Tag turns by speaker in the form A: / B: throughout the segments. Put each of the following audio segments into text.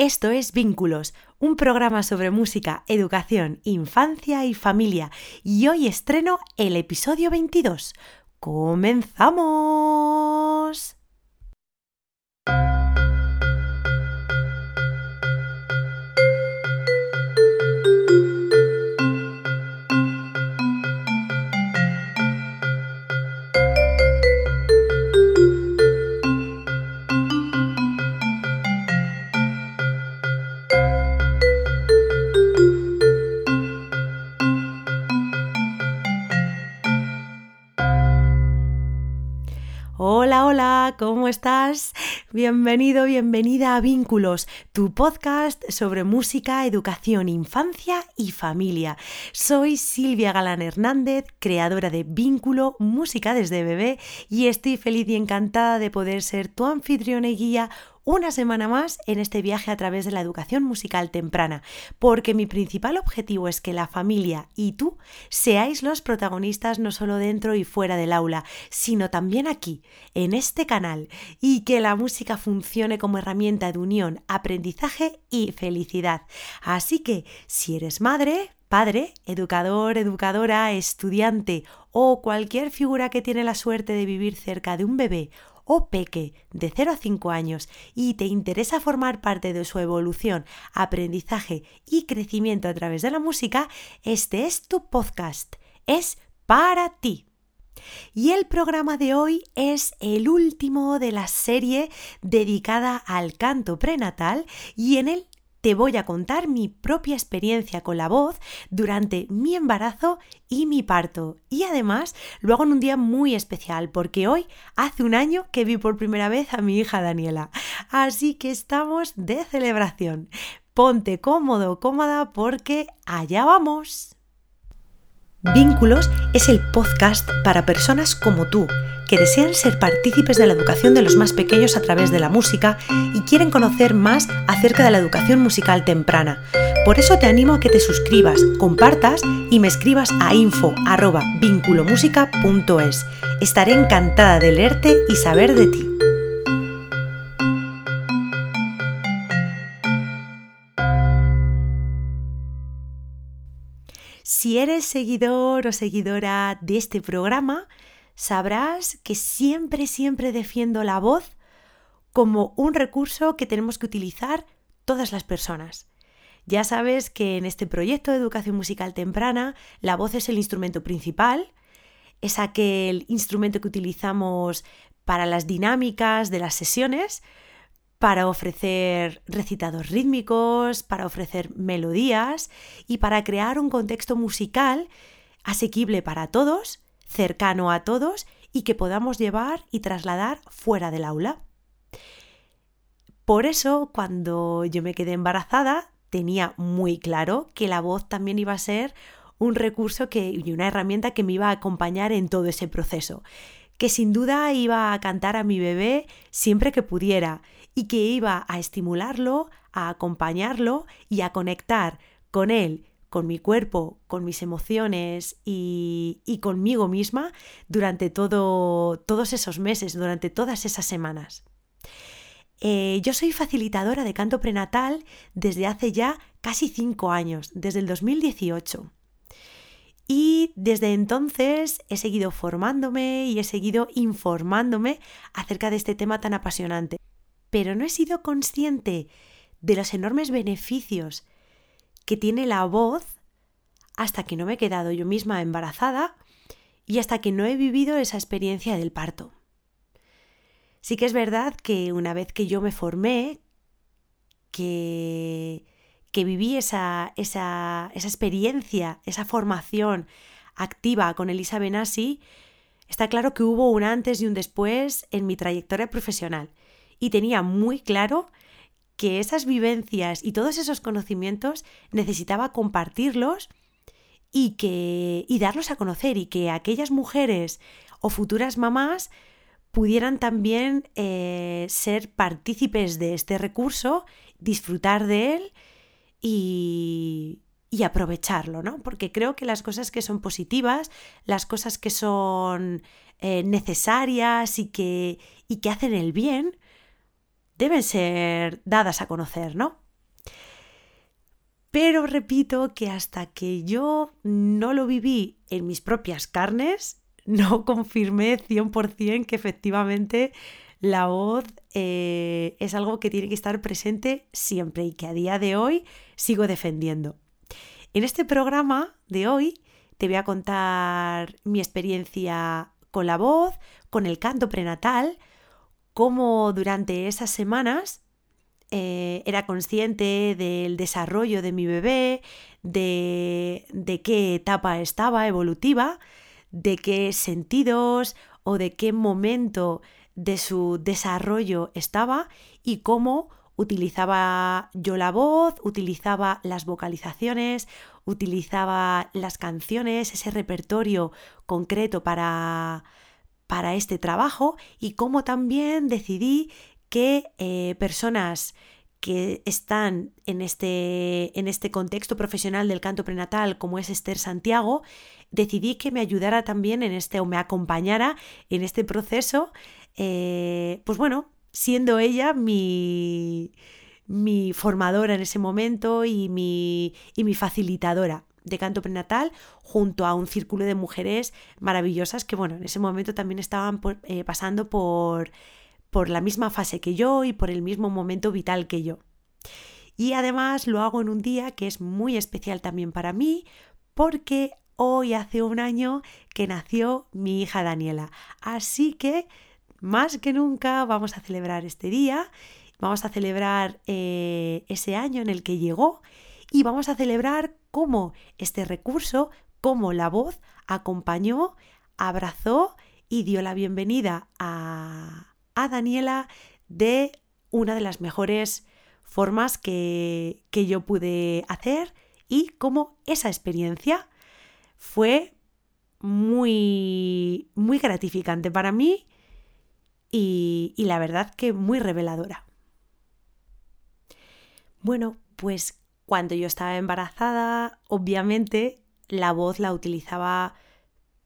A: Esto es Vínculos, un programa sobre música, educación, infancia y familia. Y hoy estreno el episodio 22. ¡Comenzamos! ¿Cómo estás? Bienvenido, bienvenida a Vínculos, tu podcast sobre música, educación, infancia y familia. Soy Silvia Galán Hernández, creadora de Vínculo, Música desde bebé, y estoy feliz y encantada de poder ser tu anfitriona y guía una semana más en este viaje a través de la educación musical temprana, porque mi principal objetivo es que la familia y tú seáis los protagonistas no solo dentro y fuera del aula, sino también aquí, en este canal, y que la música funcione como herramienta de unión, aprendizaje y felicidad. Así que, si eres madre, padre, educador, educadora, estudiante o cualquier figura que tiene la suerte de vivir cerca de un bebé o peque de 0 a 5 años y te interesa formar parte de su evolución, aprendizaje y crecimiento a través de la música, este es tu podcast. Es para ti. Y el programa de hoy es el último de la serie dedicada al canto prenatal y en él te voy a contar mi propia experiencia con la voz durante mi embarazo y mi parto. Y además lo hago en un día muy especial porque hoy hace un año que vi por primera vez a mi hija Daniela. Así que estamos de celebración. Ponte cómodo, cómoda porque allá vamos. Vínculos es el podcast para personas como tú, que desean ser partícipes de la educación de los más pequeños a través de la música y quieren conocer más acerca de la educación musical temprana. Por eso te animo a que te suscribas, compartas y me escribas a info@vinculomusica.es. Estaré encantada de leerte y saber de ti. Si eres seguidor o seguidora de este programa, sabrás que siempre, siempre defiendo la voz como un recurso que tenemos que utilizar todas las personas. Ya sabes que en este proyecto de educación musical temprana la voz es el instrumento principal, es aquel instrumento que utilizamos para las dinámicas de las sesiones, para ofrecer recitados rítmicos, para ofrecer melodías y para crear un contexto musical asequible para todos, cercano a todos y que podamos llevar y trasladar fuera del aula. Por eso, cuando yo me quedé embarazada, tenía muy claro que la voz también iba a ser un recurso que, y una herramienta que me iba a acompañar en todo ese proceso que sin duda iba a cantar a mi bebé siempre que pudiera y que iba a estimularlo, a acompañarlo y a conectar con él, con mi cuerpo, con mis emociones y, conmigo misma durante todo, todos esos meses, durante todas esas semanas. Eh, yo soy facilitadora de canto prenatal desde hace ya casi cinco años, desde el 2018. Y desde entonces he seguido formándome y he seguido informándome acerca de este tema tan apasionante. Pero no he sido consciente de los enormes beneficios que tiene la voz hasta que no me he quedado yo misma embarazada y hasta que no he vivido esa experiencia del parto. Sí que es verdad que una vez que yo me formé, que que viví esa, esa, esa experiencia, esa formación activa con Elisa Benassi, está claro que hubo un antes y un después en mi trayectoria profesional. Y tenía muy claro que esas vivencias y todos esos conocimientos necesitaba compartirlos y, que, y darlos a conocer y que aquellas mujeres o futuras mamás pudieran también eh, ser partícipes de este recurso, disfrutar de él y, aprovecharlo, ¿no? Porque creo que las cosas que son positivas, las cosas que son eh, necesarias y que, y que hacen el bien, deben ser dadas a conocer, ¿no? Pero repito que hasta que yo no lo viví en mis propias carnes, no confirmé 100% que efectivamente la voz eh, es algo que tiene que estar presente siempre y que a día de hoy sigo defendiendo. En este programa de hoy te voy a contar mi experiencia con la voz, con el canto prenatal, cómo durante esas semanas eh, era consciente del desarrollo de mi bebé, de, de qué etapa estaba evolutiva, de qué sentidos o de qué momento de su desarrollo estaba y cómo utilizaba yo la voz, utilizaba las vocalizaciones, utilizaba las canciones, ese repertorio concreto para, para este trabajo y cómo también decidí que eh, personas que están en este, en este contexto profesional del canto prenatal, como es Esther Santiago, decidí que me ayudara también en este, o me acompañara en este proceso, eh, pues bueno, siendo ella mi, mi formadora en ese momento y mi, y mi facilitadora de canto prenatal junto a un círculo de mujeres maravillosas que, bueno, en ese momento también estaban eh, pasando por por la misma fase que yo y por el mismo momento vital que yo. Y además lo hago en un día que es muy especial también para mí porque hoy hace un año que nació mi hija Daniela. Así que más que nunca vamos a celebrar este día, vamos a celebrar eh, ese año en el que llegó y vamos a celebrar cómo este recurso, cómo la voz acompañó, abrazó y dio la bienvenida a, a Daniela de una de las mejores formas que, que yo pude hacer y cómo esa experiencia fue muy, muy gratificante para mí y, y, la verdad que muy reveladora. Bueno, pues cuando yo estaba embarazada, obviamente la voz la utilizaba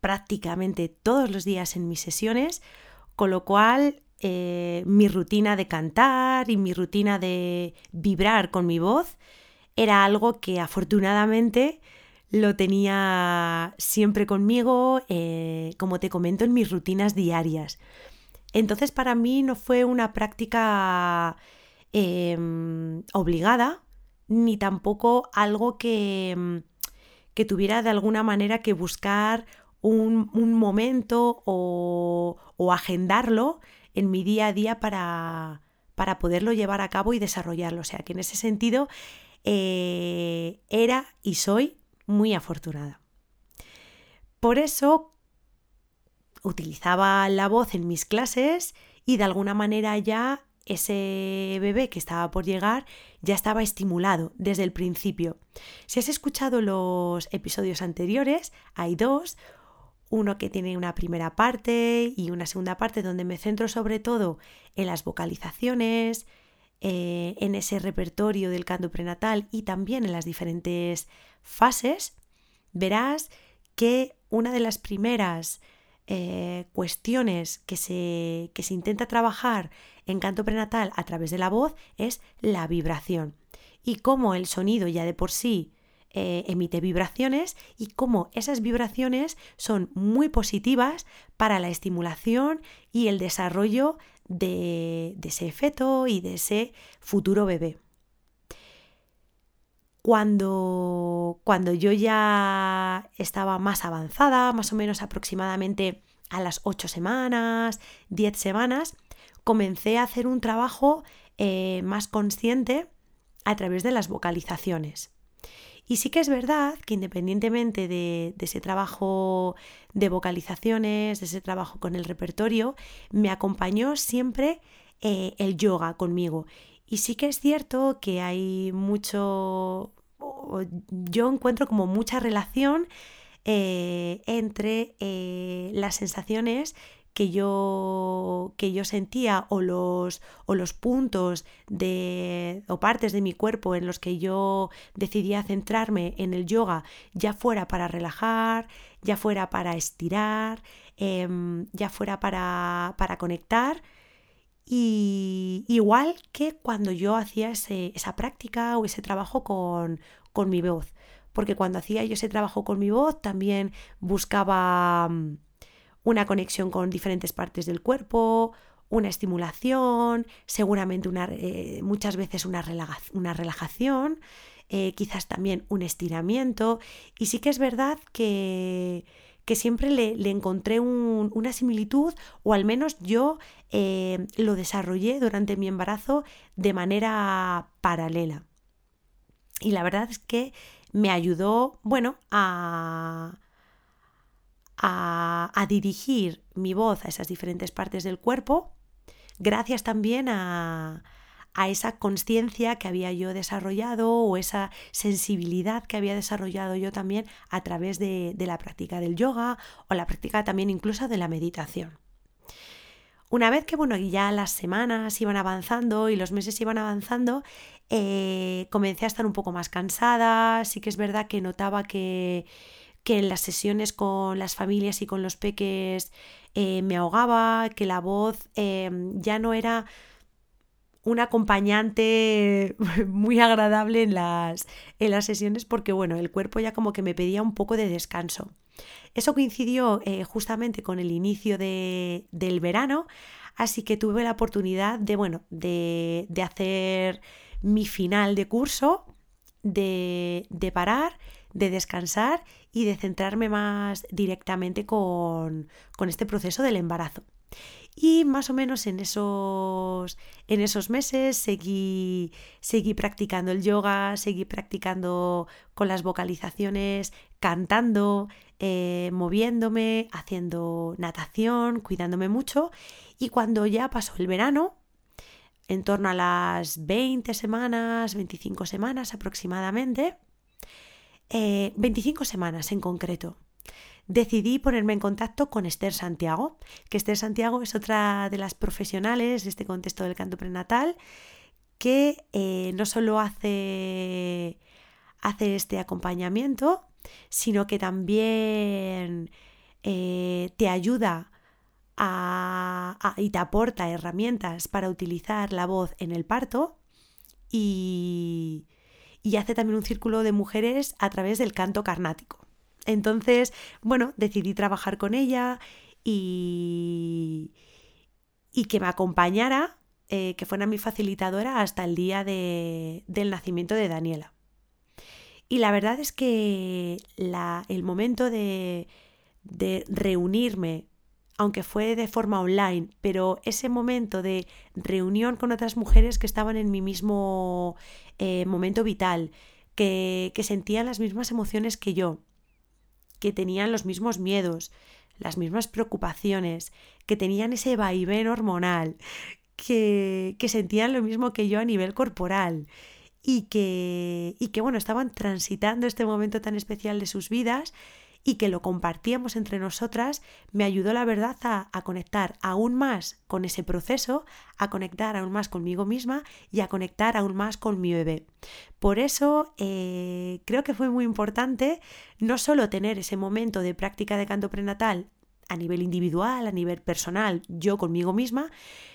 A: prácticamente todos los días en mis sesiones, con lo cual eh, mi rutina de cantar y mi rutina de vibrar con mi voz era algo que afortunadamente lo tenía siempre conmigo, eh, como te comento, en mis rutinas diarias. Entonces para mí no fue una práctica em, obligada, ni tampoco algo que, que, tuviera de alguna manera que buscar un, momento o, o agendarlo en mi día a día para, para poderlo llevar a cabo y desarrollarlo. O sea que en ese sentido eh, era y soy muy afortunada. Por eso utilizaba la voz en mis clases y de alguna manera ya ese bebé que estaba por llegar ya estaba estimulado desde el principio. Si has escuchado los episodios anteriores, hay dos uno que tiene una primera parte y una segunda parte donde me centro sobre todo en las vocalizaciones, eh, en ese repertorio del canto prenatal y también en las diferentes fases, verás que una de las primeras eh, cuestiones que se, que se intenta trabajar en canto prenatal a través de la voz es la vibración y cómo el sonido ya de por sí eh, emite vibraciones y cómo esas vibraciones son muy positivas para la estimulación y el desarrollo de, ese feto y de ese futuro bebé. Cuando, cuando yo ya estaba más avanzada, más o menos aproximadamente a las 8 semanas, 10 semanas, comencé a hacer un trabajo eh, más consciente a través de las vocalizaciones. Y sí que es verdad que independientemente de, ese trabajo de vocalizaciones, de ese trabajo con el repertorio, me acompañó siempre eh, el yoga conmigo. Y sí que es cierto que hay mucho, yo encuentro como mucha relación eh, entre las sensaciones que yo, que yo sentía o los, o los puntos de, o partes de mi cuerpo en los que yo decidía centrarme en el yoga, ya fuera para relajar, ya fuera para estirar, em, ya fuera para, para conectar. Y igual que cuando yo hacía esa práctica o ese trabajo con, con mi voz. Porque cuando hacía yo ese trabajo con mi voz, también buscaba una conexión con diferentes partes del cuerpo, una estimulación, seguramente una, eh, muchas veces una, una relajación, eh, quizás también un estiramiento. Y sí que es verdad que, que siempre le, encontré una similitud, o al menos yo eh, lo desarrollé durante mi embarazo de manera paralela. Y la verdad es que me ayudó, bueno, a, a, dirigir mi voz a esas diferentes partes del cuerpo, gracias también a, esa conciencia que había yo desarrollado o esa sensibilidad que había desarrollado yo también a través de, la práctica del yoga o la práctica también incluso de la meditación. Una vez que bueno, ya las semanas iban avanzando y los meses iban avanzando, eh, comencé a estar un poco más cansada, sí que es verdad que notaba que, que en las sesiones con las familias y con los peques eh, me ahogaba, que la voz eh, ya no era un acompañante muy agradable en las, en las sesiones porque, bueno, el cuerpo ya como que me pedía un poco de descanso. Eso coincidió eh, justamente con el inicio de, del verano, así que tuve la oportunidad de, bueno, de, de hacer mi final de curso, de, de parar, de descansar y de centrarme más directamente con, con este proceso del embarazo. Y más o menos en esos, en esos meses seguí, seguí practicando el yoga, seguí practicando con las vocalizaciones, cantando, eh, moviéndome, haciendo natación, cuidándome mucho. Y cuando ya pasó el verano, en torno a las 20 semanas, 25 semanas aproximadamente, 25 eh, semanas en concreto, decidí ponerme en contacto con Esther Santiago, que Esther Santiago es otra de las profesionales de este contexto del canto prenatal que eh, no solo hace, este acompañamiento, sino que también eh, te ayuda y te aporta herramientas para utilizar la voz en el parto y, y hace también un círculo de mujeres a través del canto carnático. Entonces, bueno, decidí trabajar con ella y, y que me acompañara, eh, que fuera mi facilitadora hasta el día de, del nacimiento de Daniela. Y la verdad es que la, el momento de, de reunirme, aunque fue de forma online, pero ese momento de reunión con otras mujeres que estaban en mi mismo eh, momento vital, que, que sentían las mismas emociones que yo, que tenían los mismos miedos, las mismas preocupaciones, que tenían ese vaivén hormonal, que, que sentían lo mismo que yo a nivel corporal y que, y que, bueno, estaban transitando este momento tan especial de sus vidas y que lo compartíamos entre nosotras, me ayudó la verdad a, conectar aún más con ese proceso, a conectar aún más conmigo misma y a conectar aún más con mi bebé. Por eso eh, creo que fue muy importante no solo tener ese momento de práctica de canto prenatal a nivel individual, a nivel personal, yo conmigo misma,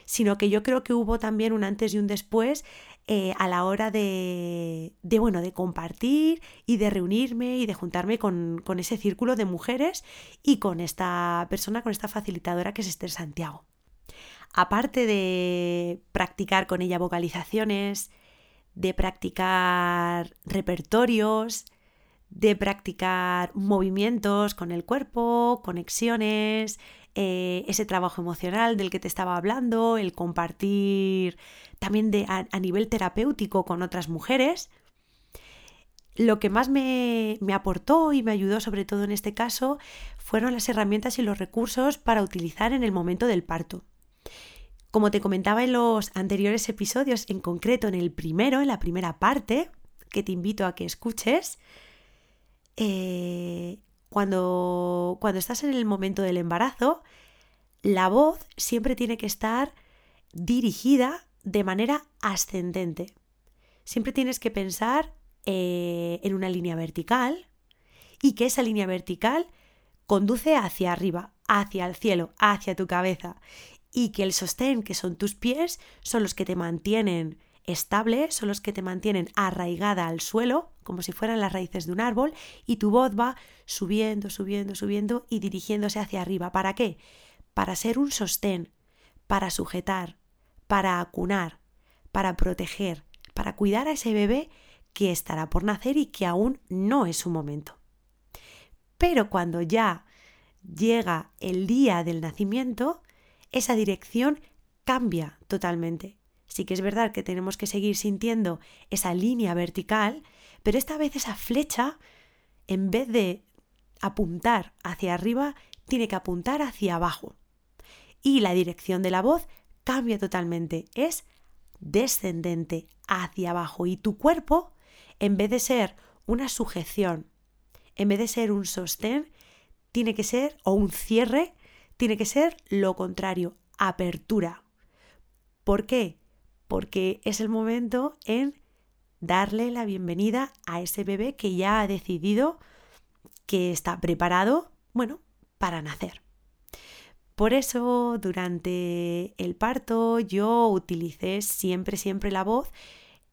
A: sino que yo creo que hubo también un antes y un después eh, a la hora de, bueno, de compartir y de reunirme y de juntarme con, ese círculo de mujeres y con esta persona, con esta facilitadora que es Esther Santiago. Aparte de practicar con ella vocalizaciones, de practicar repertorios, de practicar movimientos con el cuerpo, conexiones, eh, ese trabajo emocional del que te estaba hablando, el compartir también de, a, nivel terapéutico con otras mujeres. Lo que más me, me aportó y me ayudó sobre todo en este caso fueron las herramientas y los recursos para utilizar en el momento del parto. Como te comentaba en los anteriores episodios, en concreto en el primero, en la primera parte, que te invito a que escuches, eh, cuando, cuando estás en el momento del embarazo, la voz siempre tiene que estar dirigida de manera ascendente. Siempre tienes que pensar eh, en una línea vertical y que esa línea vertical conduce hacia arriba, hacia el cielo, hacia tu cabeza y que el sostén, que son tus pies, son los que te mantienen estable, son los que te mantienen arraigada al suelo, como si fueran las raíces de un árbol, y tu voz va subiendo, subiendo, subiendo y dirigiéndose hacia arriba. ¿Para qué? Para ser un sostén, para sujetar, para acunar, para proteger, para cuidar a ese bebé que estará por nacer y que aún no es su momento. Pero cuando ya llega el día del nacimiento, esa dirección cambia totalmente. Sí que es verdad que tenemos que seguir sintiendo esa línea vertical, pero esta vez esa flecha, en vez de apuntar hacia arriba, tiene que apuntar hacia abajo. Y la dirección de la voz cambia totalmente, es descendente hacia abajo. Y tu cuerpo, en vez de ser una sujeción, en vez de ser un sostén, tiene que ser, o un cierre, tiene que ser lo contrario, apertura. ¿Por qué? Porque es el momento en darle la bienvenida a ese bebé que ya ha decidido que está preparado, bueno, para nacer. Por eso durante el parto yo utilicé siempre, siempre la voz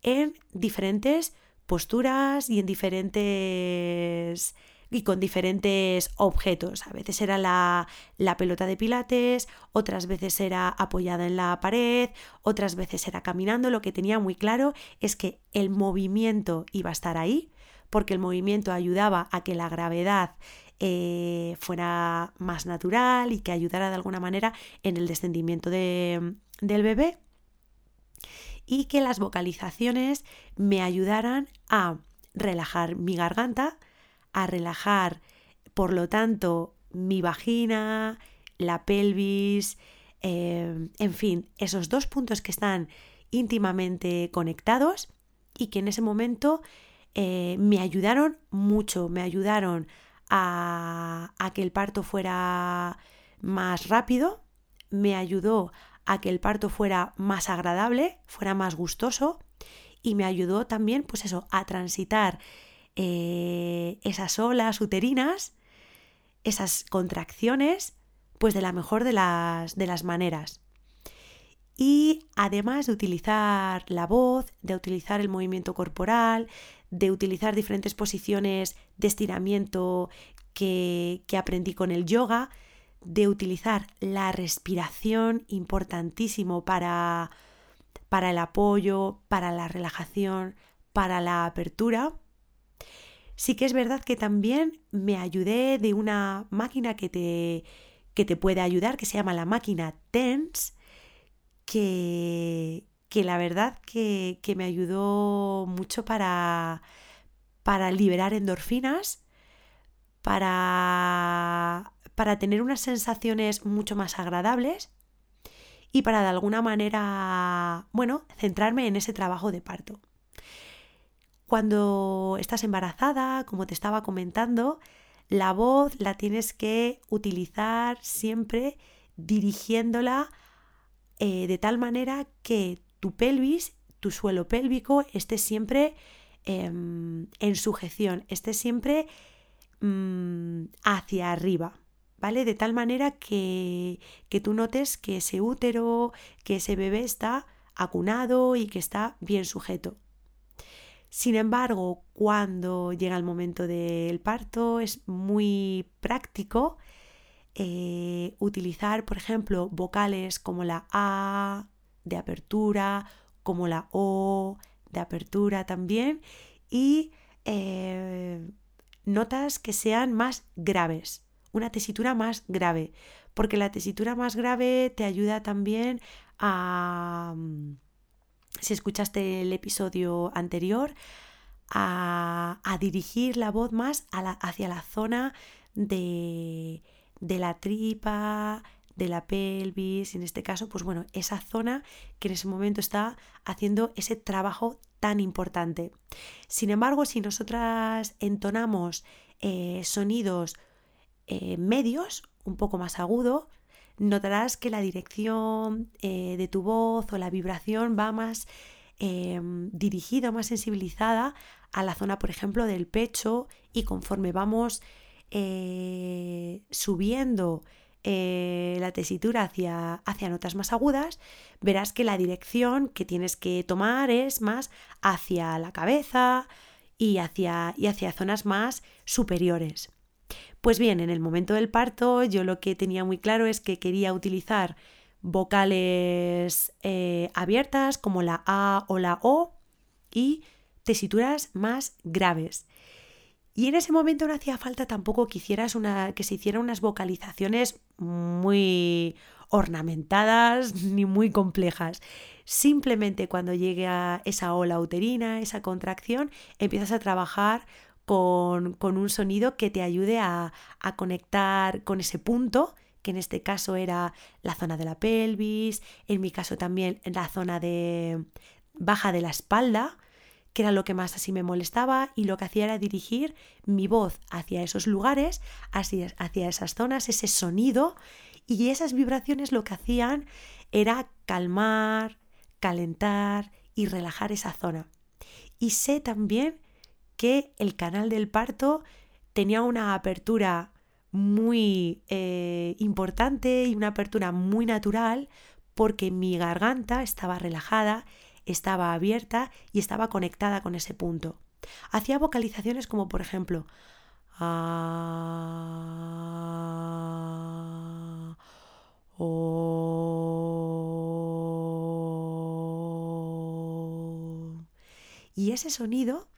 A: en diferentes posturas y en diferentes y con diferentes objetos. A veces era la, la, pelota de pilates, otras veces era apoyada en la pared, otras veces era caminando. Lo que tenía muy claro es que el movimiento iba a estar ahí, porque el movimiento ayudaba a que la gravedad eh, fuera más natural y que ayudara de alguna manera en el descendimiento del bebé y que las vocalizaciones me ayudaran a relajar mi garganta, a relajar, por lo tanto, mi vagina, la pelvis, eh, en fin, esos dos puntos que están íntimamente conectados y que en ese momento eh, me ayudaron mucho, me ayudaron a, a que el parto fuera más rápido, me ayudó a que el parto fuera más agradable, fuera más gustoso y me ayudó también, pues eso, a transitar eh, esas olas uterinas, esas contracciones, pues de la mejor de las, de las maneras. Y además de utilizar la voz, de utilizar el movimiento corporal, de utilizar diferentes posiciones de estiramiento que, que aprendí con el yoga, de utilizar la respiración, importantísimo para, para el apoyo, para la relajación, para la apertura. Sí que es verdad que también me ayudé de una máquina que te, que te puede ayudar, que se llama la máquina TENS, que, que la verdad que, que, me ayudó mucho para, para liberar endorfinas, para, para tener unas sensaciones mucho más agradables y para de alguna manera, bueno, centrarme en ese trabajo de parto. Cuando estás embarazada, como te estaba comentando, la voz la tienes que utilizar siempre dirigiéndola eh, de tal manera que tu pelvis, tu suelo pélvico, esté siempre em, en sujeción, esté siempre mm, hacia arriba. ¿Vale? De tal manera que, que tú notes que ese útero, que ese bebé está acunado y que está bien sujeto. Sin embargo, cuando llega el momento del parto es muy práctico eh, utilizar, por ejemplo, vocales como la A de apertura, como la O de apertura también, y eh, notas que sean más graves, una tesitura más grave, porque la tesitura más grave te ayuda también a si escuchaste el episodio anterior, a, dirigir la voz más hacia la zona de, de la tripa, de la pelvis, en este caso, pues bueno, esa zona que en ese momento está haciendo ese trabajo tan importante. Sin embargo, si nosotras entonamos eh, sonidos eh, medios, un poco más agudo, notarás que la dirección eh, de tu voz o la vibración va más em, dirigida, más sensibilizada a la zona, por ejemplo, del pecho y conforme vamos eh, subiendo eh, la tesitura hacia, hacia notas más agudas, verás que la dirección que tienes que tomar es más hacia la cabeza y hacia, y hacia zonas más superiores. Pues bien, en el momento del parto yo lo que tenía muy claro es que quería utilizar vocales eh, abiertas como la A o la O y tesituras más graves. Y en ese momento no hacía falta tampoco que, hicieras una, que se hicieran unas vocalizaciones muy ornamentadas ni muy complejas. Simplemente cuando llegue a esa ola uterina, esa contracción, empiezas a trabajar con, un sonido que te ayude a, a conectar con ese punto que en este caso era la zona de la pelvis, en mi caso también la zona de baja de la espalda, que era lo que más así me molestaba y lo que hacía era dirigir mi voz hacia esos lugares, hacia esas zonas, ese sonido y esas vibraciones lo que hacían era calmar, calentar y relajar esa zona. Y sé también que el canal del parto tenía una apertura muy eh, importante y una apertura muy natural porque mi garganta estaba relajada estaba abierta y estaba conectada con ese punto. Hacía vocalizaciones como por ejemplo ah, oh". Y ese sonido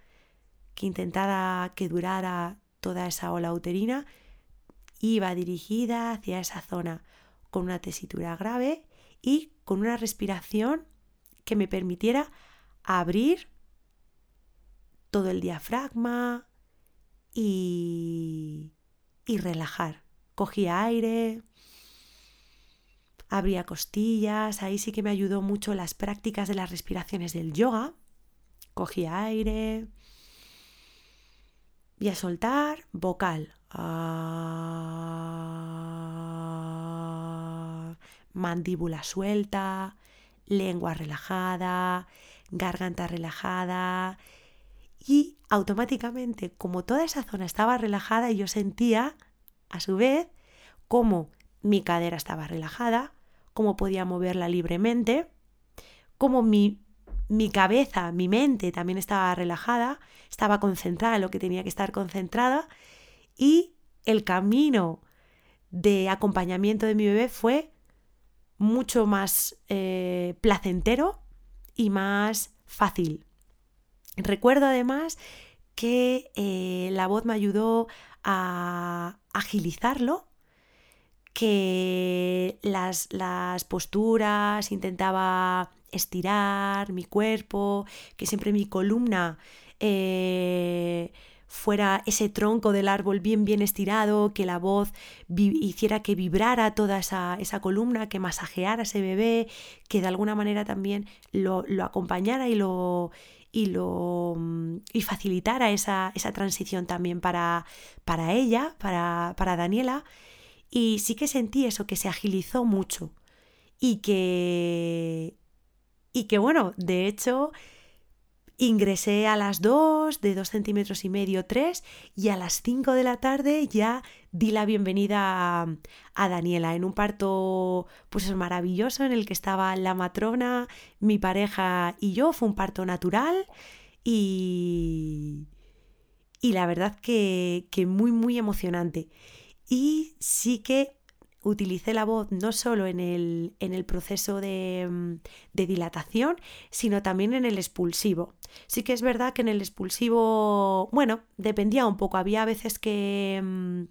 A: que intentaba que durara toda esa ola uterina iba dirigida hacia esa zona con una tesitura grave y con una respiración que me permitiera abrir todo el diafragma y, y relajar. Cogía aire, abría costillas, ahí sí que me ayudó mucho las prácticas de las respiraciones del yoga. Cogía aire y a soltar vocal. Mandíbula suelta, lengua relajada, garganta relajada y automáticamente como toda esa zona estaba relajada yo sentía a su vez cómo mi cadera estaba relajada, cómo podía moverla libremente, cómo mi, mi cabeza, mi mente también estaba relajada, estaba concentrada en lo que tenía que estar concentrada y el camino de acompañamiento de mi bebé fue mucho más eh, placentero y más fácil. Recuerdo además que eh, la voz me ayudó a agilizarlo, que las, las posturas intentaba estirar mi cuerpo, que siempre mi columna eh, fuera ese tronco del árbol bien bien estirado, que la voz hiciera que vibrara toda esa, columna, que masajeara ese bebé, que de alguna manera también lo, acompañara y lo, y lo mm, y facilitara esa, transición también para, para ella, para, para Daniela. Y sí que sentí eso, que se agilizó mucho. Y que. Y que bueno, de hecho, Ingresé a las 2, de 2 centímetros y medio, 3, y a las 5 de la tarde ya di la bienvenida a, Daniela en un parto pues maravilloso en el que estaba la matrona, mi pareja y yo. Fue un parto natural y, y la verdad que, que muy, muy emocionante. Y sí que utilicé la voz no solo en el, en el proceso de, mm, de, dilatación, sino también en el expulsivo. Sí que es verdad que en el expulsivo, bueno, dependía un poco. Había veces que, mm,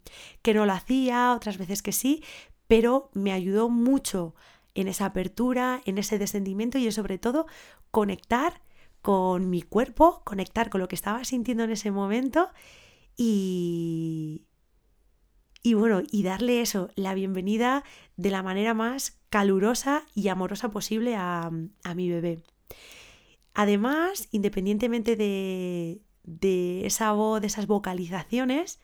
A: que no lo hacía, otras veces que sí, pero me ayudó mucho en esa apertura, en ese descendimiento y sobre todo conectar con mi cuerpo, conectar con lo que estaba sintiendo en ese momento y, y bueno, y darle eso, la bienvenida de la manera más calurosa y amorosa posible a, mi bebé. Además, independientemente de, de esa voz, de esas vocalizaciones,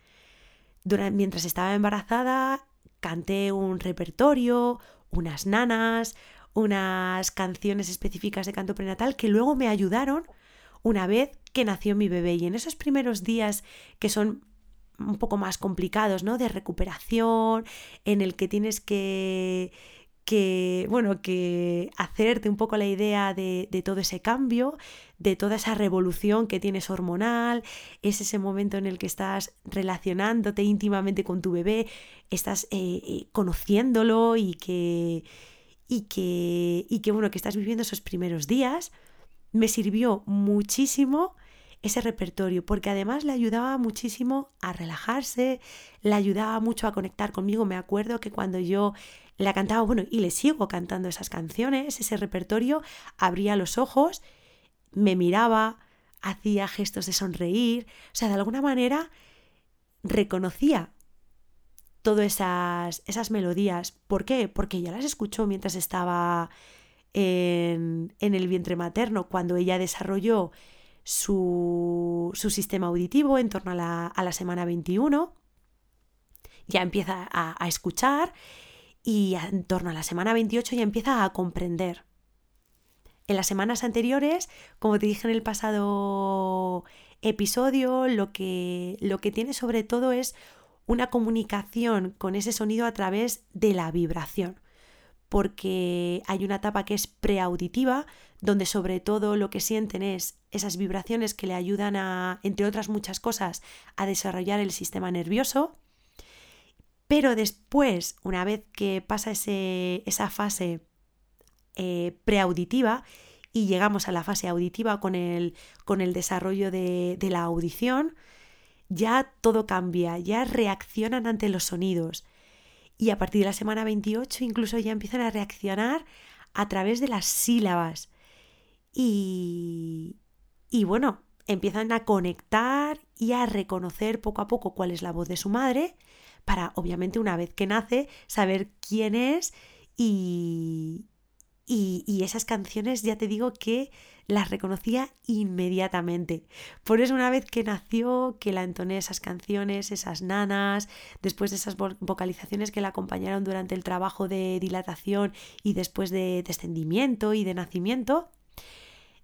A: mientras estaba embarazada, canté un repertorio, unas nanas, unas canciones específicas de canto prenatal que luego me ayudaron una vez que nació mi bebé. Y en esos primeros días que son un poco más complicados, ¿no? De recuperación, en el que tienes que, que, bueno, que hacerte un poco la idea de, todo ese cambio, de toda esa revolución que tienes hormonal, es ese momento en el que estás relacionándote íntimamente con tu bebé, estás eh, eh, conociéndolo y que, y que, y que, bueno, que estás viviendo esos primeros días, me sirvió muchísimo ese repertorio, porque además le ayudaba muchísimo a relajarse, le ayudaba mucho a conectar conmigo. Me acuerdo que cuando yo la cantaba, bueno, y le sigo cantando esas canciones, ese repertorio, abría los ojos, me miraba, hacía gestos de sonreír, o sea, de alguna manera reconocía todas esas, esas melodías. ¿Por qué? Porque ya las escuchó mientras estaba en, en el vientre materno, cuando ella desarrolló su, su sistema auditivo en torno a la, a la semana 21, ya empieza a, a escuchar y en torno a la semana 28 ya empieza a comprender. En las semanas anteriores, como te dije en el pasado episodio, lo que, lo que tiene sobre todo es una comunicación con ese sonido a través de la vibración, porque hay una etapa que es preauditiva, donde sobre todo lo que sienten es esas vibraciones que le ayudan a, entre otras muchas cosas, a desarrollar el sistema nervioso, pero después, una vez que pasa esa fase eh, preauditiva y llegamos a la fase auditiva con el, con el desarrollo de, de la audición, ya todo cambia, ya reaccionan ante los sonidos. Y a partir de la semana 28 incluso ya empiezan a reaccionar a través de las sílabas. Y, y bueno, empiezan a conectar y a reconocer poco a poco cuál es la voz de su madre para, obviamente, una vez que nace, saber quién es y, y, esas canciones ya te digo que las reconocía inmediatamente. Por eso una vez que nació, que la entoné esas canciones, esas nanas, después de esas vocalizaciones que la acompañaron durante el trabajo de dilatación y después de descendimiento y de nacimiento,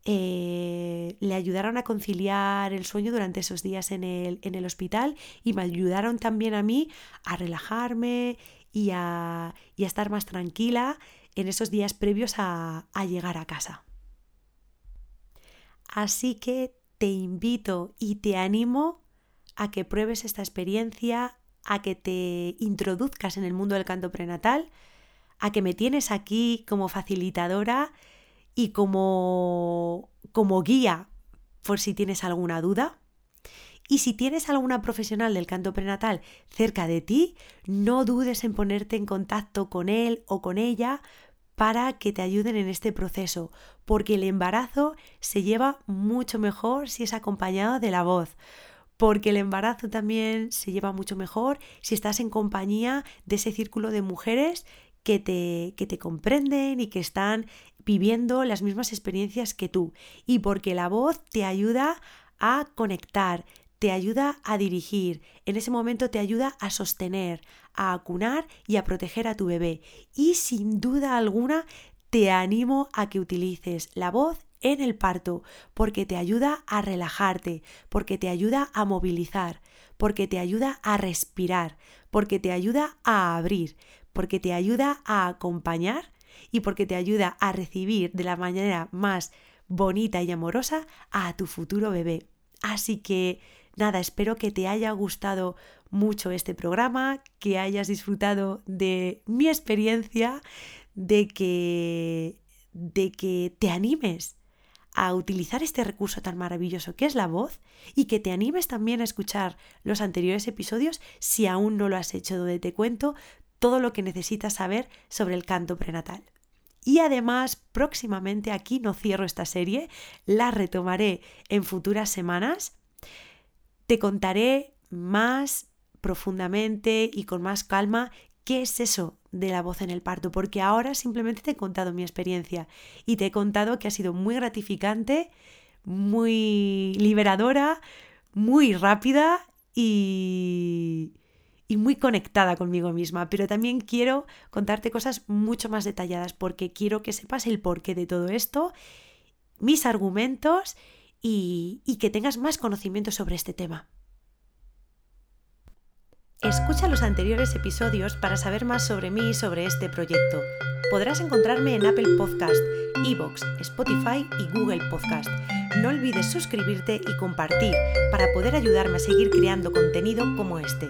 A: eh, le ayudaron a conciliar el sueño durante esos días en el, en el, hospital y me ayudaron también a mí a relajarme y a, y a estar más tranquila en esos días previos a, a llegar a casa. Así que te invito y te animo a que pruebes esta experiencia, a que te introduzcas en el mundo del canto prenatal, a que me tienes aquí como facilitadora y como, como guía por si tienes alguna duda. Y si tienes alguna profesional del canto prenatal cerca de ti, no dudes en ponerte en contacto con él o con ella para que te ayuden en este proceso, porque el embarazo se lleva mucho mejor si es acompañado de la voz, porque el embarazo también se lleva mucho mejor si estás en compañía de ese círculo de mujeres que te, que te comprenden y que están viviendo las mismas experiencias que tú y porque la voz te ayuda a conectar, te ayuda a dirigir, en ese momento te ayuda a sostener, a acunar y a proteger a tu bebé. Y sin duda alguna te animo a que utilices la voz en el parto, porque te ayuda a relajarte, porque te ayuda a movilizar, porque te ayuda a respirar, porque te ayuda a abrir, porque te ayuda a acompañar y porque te ayuda a recibir de la manera más bonita y amorosa a tu futuro bebé. Así que nada, espero que te haya gustado mucho este programa, que hayas disfrutado de mi experiencia, de que de que te animes a utilizar este recurso tan maravilloso que es la voz y que te animes también a escuchar los anteriores episodios si aún no lo has hecho, donde te cuento todo lo que necesitas saber sobre el canto prenatal. Y además, próximamente aquí no cierro esta serie, la retomaré en futuras semanas. Te contaré más profundamente y con más calma qué es eso de la voz en el parto, porque ahora simplemente te he contado mi experiencia y te he contado que ha sido muy gratificante, muy liberadora, muy rápida y, y muy conectada conmigo misma, pero también quiero contarte cosas mucho más detalladas porque quiero que sepas el porqué de todo esto, mis argumentos y, y que tengas más conocimiento sobre este tema. Escucha los anteriores episodios para saber más sobre mí y sobre este proyecto. Podrás encontrarme en Apple Podcast, Evox, Spotify y Google Podcast. No olvides suscribirte y compartir para poder ayudarme a seguir creando contenido como este.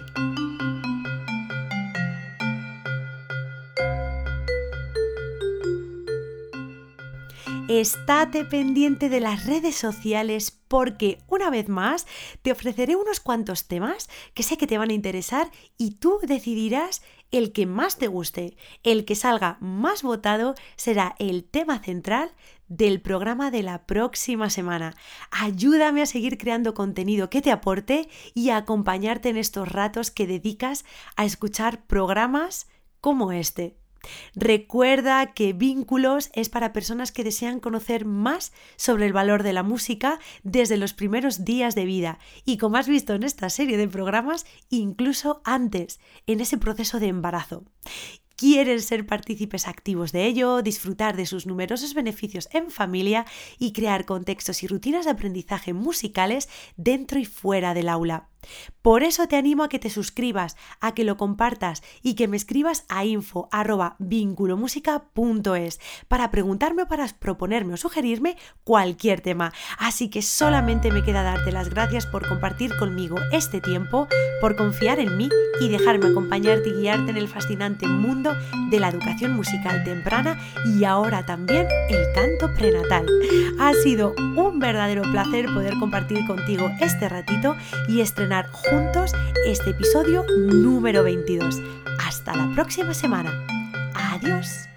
A: Estate pendiente de las redes sociales porque una vez más te ofreceré unos cuantos temas que sé que te van a interesar y tú decidirás el que más te guste. El que salga más votado será el tema central del programa de la próxima semana. Ayúdame a seguir creando contenido que te aporte y a acompañarte en estos ratos que dedicas a escuchar programas como este. Recuerda que Vínculos es para personas que desean conocer más sobre el valor de la música desde los primeros días de vida. Y como has visto en esta serie de programas, incluso antes, en ese proceso de embarazo quieren ser partícipes activos de ello, disfrutar de sus numerosos beneficios en familia y crear contextos y rutinas de aprendizaje musicales dentro y fuera del aula. Por eso te animo a que te suscribas, a que lo compartas y que me escribas a info para preguntarme o para proponerme o sugerirme cualquier tema. Así que solamente me queda darte las gracias por compartir conmigo este tiempo, por confiar en mí y dejarme acompañarte y guiarte en el fascinante mundo de la educación musical temprana y ahora también el canto prenatal. Ha sido un verdadero placer poder compartir contigo este ratito y estrenar juntos este episodio número 22. Hasta la próxima semana. Adiós.